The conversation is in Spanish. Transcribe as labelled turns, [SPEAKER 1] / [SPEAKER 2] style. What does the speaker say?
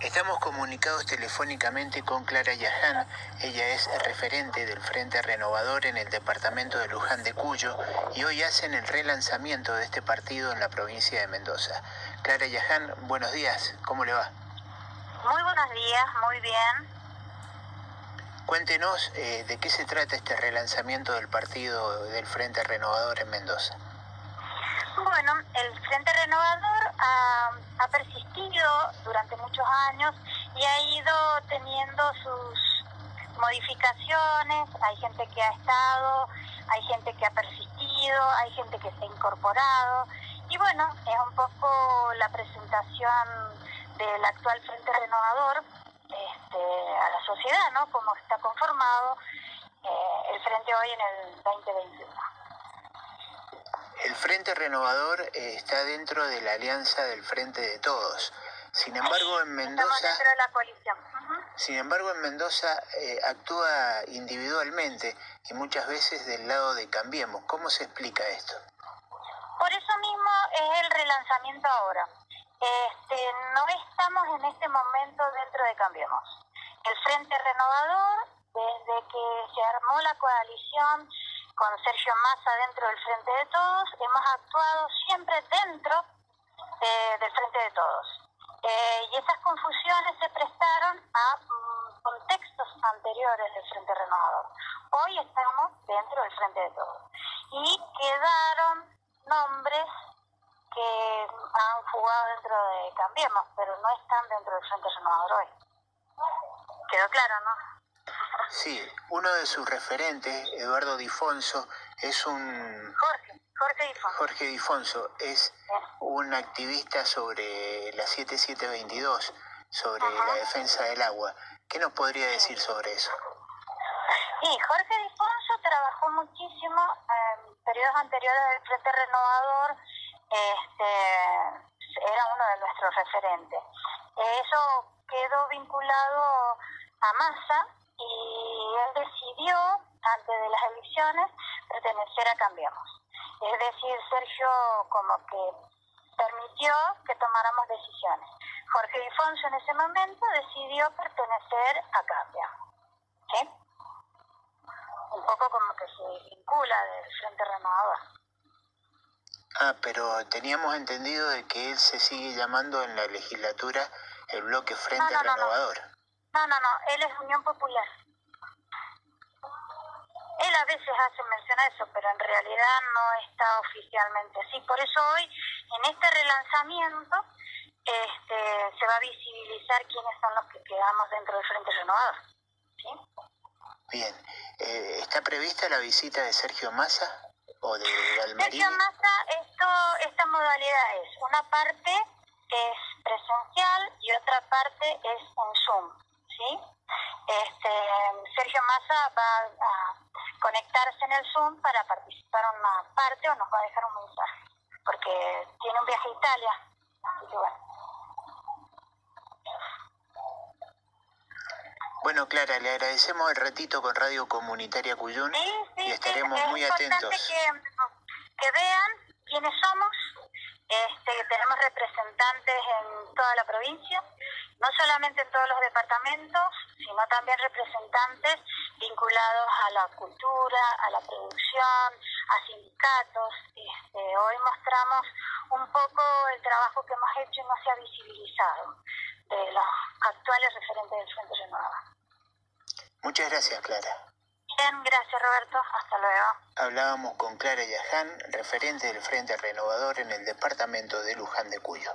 [SPEAKER 1] Estamos comunicados telefónicamente con Clara Yaján. Ella es referente del Frente Renovador en el departamento de Luján de Cuyo y hoy hacen el relanzamiento de este partido en la provincia de Mendoza. Clara Yaján, buenos días, ¿cómo le va?
[SPEAKER 2] Muy buenos días, muy bien.
[SPEAKER 1] Cuéntenos eh, de qué se trata este relanzamiento del partido del Frente Renovador en Mendoza.
[SPEAKER 2] Bueno, el Frente Renovador ha, persistido durante muchos años y ha ido teniendo sus modificaciones. Hay gente que ha estado, hay gente que ha persistido, hay gente que se ha incorporado. Y bueno, es un poco la presentación del actual Frente Renovador este, a la sociedad, ¿no? Como está conformado eh, el Frente hoy en el 2021.
[SPEAKER 1] El Frente Renovador eh, está dentro de la alianza del Frente de Todos. Sin embargo, en Mendoza.
[SPEAKER 2] Dentro de la coalición. Uh -huh.
[SPEAKER 1] Sin embargo, en Mendoza eh, actúa individualmente y muchas veces del lado de Cambiemos. ¿Cómo se explica esto?
[SPEAKER 2] Por eso mismo es el relanzamiento ahora. Este, no estamos en este momento dentro de Cambiemos. El Frente Renovador, desde que se armó la coalición con Sergio Massa dentro del Frente de Todos, hemos actuado siempre dentro eh, del Frente de Todos. Eh, y esas confusiones se prestaron a mm, contextos anteriores del Frente Renovador. Hoy estamos dentro del Frente de Todos. Y quedaron nombres que han jugado dentro de Cambiemos, pero no están dentro del Frente Renovador hoy. Quedó claro, ¿no?
[SPEAKER 1] Sí, uno de sus referentes, Eduardo Difonso, es un...
[SPEAKER 2] Jorge, Jorge Difonso.
[SPEAKER 1] Jorge Difonso es un activista sobre la 7722, sobre Ajá. la defensa del agua. ¿Qué nos podría decir sobre eso?
[SPEAKER 2] Sí, Jorge Difonso trabajó muchísimo en periodos anteriores del Frente Renovador, este, era uno de nuestros referentes. Eso quedó vinculado a Massa él decidió, antes de las elecciones, pertenecer a Cambiemos. Es decir, Sergio como que permitió que tomáramos decisiones. Jorge Difonso en ese momento decidió pertenecer a Cambiemos. ¿Sí? Un poco como que se vincula del Frente Renovador.
[SPEAKER 1] Ah, pero teníamos entendido de que él se sigue llamando en la legislatura el bloque Frente
[SPEAKER 2] no, no,
[SPEAKER 1] Renovador.
[SPEAKER 2] No, no, no, él es Unión Popular. Él a veces hace mención a eso, pero en realidad no está oficialmente así. Por eso hoy, en este relanzamiento, este, se va a visibilizar quiénes son los que quedamos dentro del Frente Renovador. ¿Sí?
[SPEAKER 1] Bien. Eh, ¿Está prevista la visita de Sergio Massa o de?
[SPEAKER 2] Sergio Massa, esto, esta modalidad es, una parte es presencial y otra parte es en Zoom, ¿sí? Este, Sergio Massa va a conectarse en el Zoom para participar en una parte o nos va a dejar un mensaje, porque tiene un viaje a Italia, así que bueno.
[SPEAKER 1] Bueno, Clara, le agradecemos el ratito con Radio Comunitaria Cuyún
[SPEAKER 2] sí, sí,
[SPEAKER 1] y estaremos
[SPEAKER 2] sí,
[SPEAKER 1] muy
[SPEAKER 2] es
[SPEAKER 1] atentos.
[SPEAKER 2] Que, que vean quiénes somos, este, tenemos representantes en toda la provincia, no solamente en todos los departamentos, sino también representantes vinculados a la cultura, a la producción, a sindicatos. Este, hoy mostramos un poco el trabajo que hemos hecho y no se ha visibilizado de los actuales referentes del Frente Renovador.
[SPEAKER 1] Muchas gracias, Clara.
[SPEAKER 2] Bien, gracias Roberto, hasta luego.
[SPEAKER 1] Hablábamos con Clara Yaján, referente del Frente Renovador en el departamento de Luján de Cuyo.